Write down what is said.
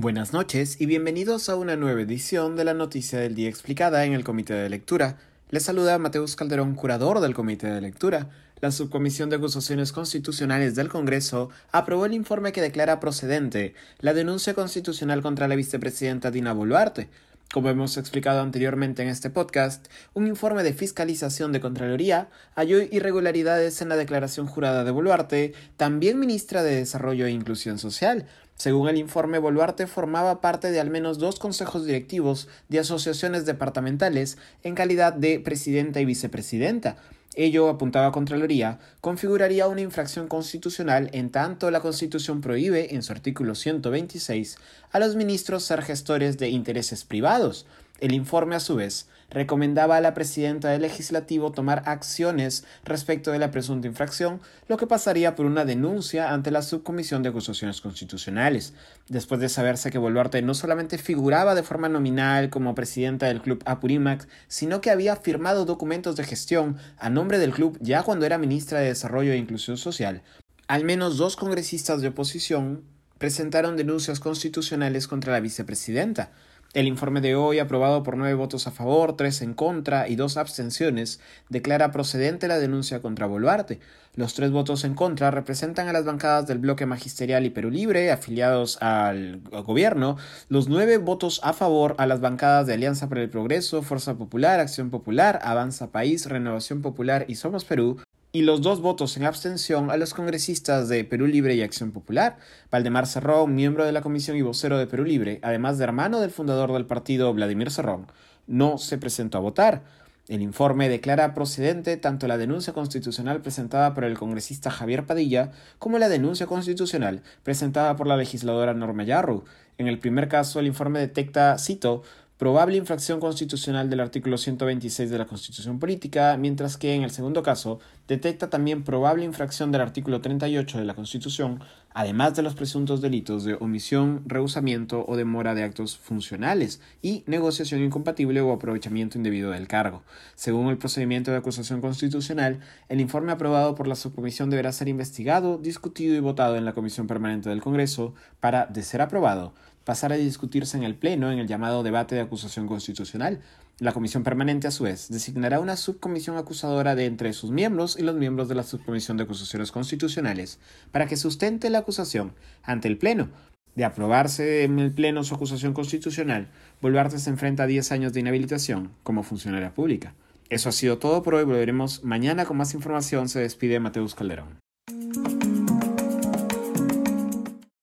Buenas noches y bienvenidos a una nueva edición de la Noticia del Día explicada en el Comité de Lectura. Les saluda Mateus Calderón, curador del Comité de Lectura. La Subcomisión de Acusaciones Constitucionales del Congreso aprobó el informe que declara procedente la denuncia constitucional contra la vicepresidenta Dina Boluarte. Como hemos explicado anteriormente en este podcast, un informe de fiscalización de Contraloría halló irregularidades en la declaración jurada de Boluarte, también ministra de Desarrollo e Inclusión Social, según el informe, Boluarte formaba parte de al menos dos consejos directivos de asociaciones departamentales en calidad de presidenta y vicepresidenta. Ello, apuntaba Contraloría, configuraría una infracción constitucional en tanto la Constitución prohíbe, en su artículo 126, a los ministros ser gestores de intereses privados. El informe, a su vez, recomendaba a la presidenta del legislativo tomar acciones respecto de la presunta infracción, lo que pasaría por una denuncia ante la Subcomisión de Acusaciones Constitucionales. Después de saberse que Boluarte no solamente figuraba de forma nominal como presidenta del club Apurímac, sino que había firmado documentos de gestión a nombre del club ya cuando era ministra de Desarrollo e Inclusión Social, al menos dos congresistas de oposición presentaron denuncias constitucionales contra la vicepresidenta. El informe de hoy, aprobado por nueve votos a favor, tres en contra y dos abstenciones, declara procedente la denuncia contra Boluarte. Los tres votos en contra representan a las bancadas del bloque magisterial y Perú Libre, afiliados al gobierno, los nueve votos a favor a las bancadas de Alianza para el Progreso, Fuerza Popular, Acción Popular, Avanza País, Renovación Popular y Somos Perú, y los dos votos en abstención a los congresistas de Perú Libre y Acción Popular. Valdemar Cerrón, miembro de la comisión y vocero de Perú Libre, además de hermano del fundador del partido Vladimir Cerrón, no se presentó a votar. El informe declara procedente tanto la denuncia constitucional presentada por el congresista Javier Padilla como la denuncia constitucional presentada por la legisladora Norma Yarru. En el primer caso, el informe detecta, cito, probable infracción constitucional del artículo 126 de la Constitución Política, mientras que en el segundo caso detecta también probable infracción del artículo 38 de la Constitución, además de los presuntos delitos de omisión, rehusamiento o demora de actos funcionales y negociación incompatible o aprovechamiento indebido del cargo. Según el procedimiento de acusación constitucional, el informe aprobado por la subcomisión deberá ser investigado, discutido y votado en la Comisión Permanente del Congreso para, de ser aprobado, pasar a discutirse en el Pleno en el llamado debate de acusación constitucional. La Comisión Permanente, a su vez, designará una subcomisión acusadora de entre sus miembros y los miembros de la Subcomisión de Acusaciones Constitucionales para que sustente la acusación ante el Pleno. De aprobarse en el Pleno su acusación constitucional, Boluarte se enfrenta a 10 años de inhabilitación como funcionaria pública. Eso ha sido todo por hoy. Volveremos mañana con más información. Se despide Mateus Calderón.